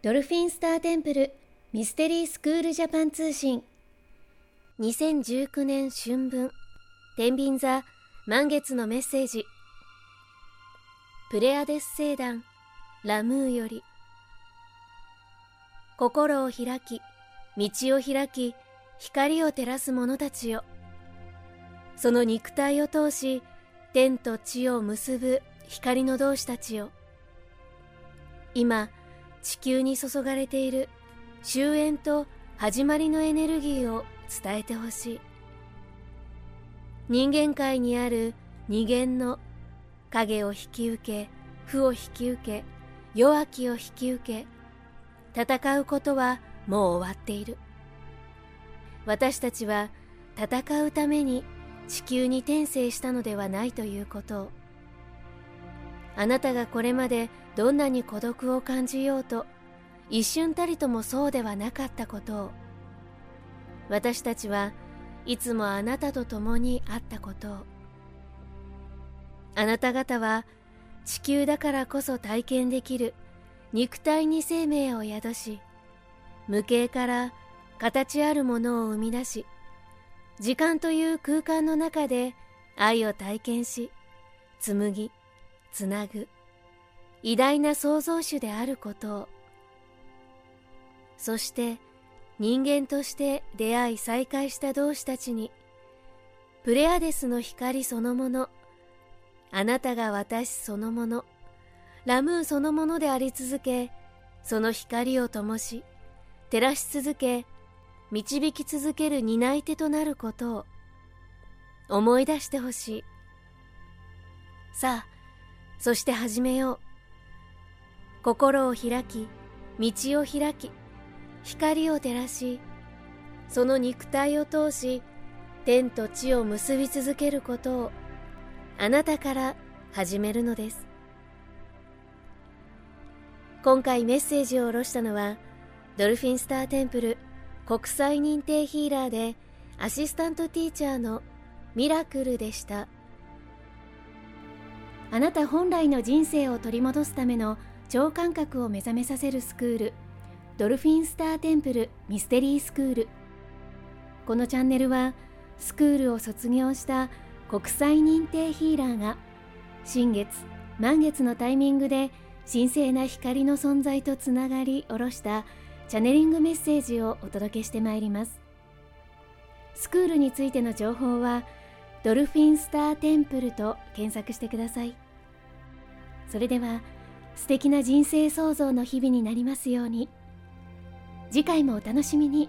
ドルフィンスターテンプルミステリースクールジャパン通信。2019年春分天秤座満月のメッセージ。プレアデス星団ラムーより。心を開き道を開き光を照らす者たちよ。その肉体を通し天と地を結ぶ光の同志たちよ。今地球に注がれている。終焉と始まりのエネルギーを伝えてほしい。人間界にある二元の影を引き受け負を引き受け弱きを引き受け戦うことはもう終わっている。私たちは戦うために地球に転生したのではないということをあなたがこれまでどんなに孤独を感じようと一瞬たりともそうではなかったことを私たちはいつもあなたと共にあったことをあなた方は地球だからこそ体験できる肉体に生命を宿し無形から形あるものを生み出し時間という空間の中で愛を体験し紡ぎつなぐ。偉大な創造主であることを。そして人間として出会い再会した同志たちにプレアデスの光そのものあなたが私そのものラムーそのものであり続けその光を灯し照らし続け導き続ける担い手となることを思い出してほしい。さあそして始めよう。心を開き道を開き光を照らしその肉体を通し天と地を結び続けることをあなたから始めるのです。今回メッセージを下ろしたのはドルフィンスターテンプル国際認定ヒーラーでアシスタントティーチャーのミラクルでした。あなた本来の人生を取り戻すための超感覚を目覚めさせるスクールドルフィンスターテンプルミステリースクール。このチャンネルはスクールを卒業した国際認定ヒーラーが新月満月のタイミングで神聖な光の存在とつながり下ろしたチャネリングメッセージをお届けしてまいります。スクールについての情報はドルフィンスターテンプルと検索してください。それでは素敵な人生創造の日々になりますように。次回もお楽しみに。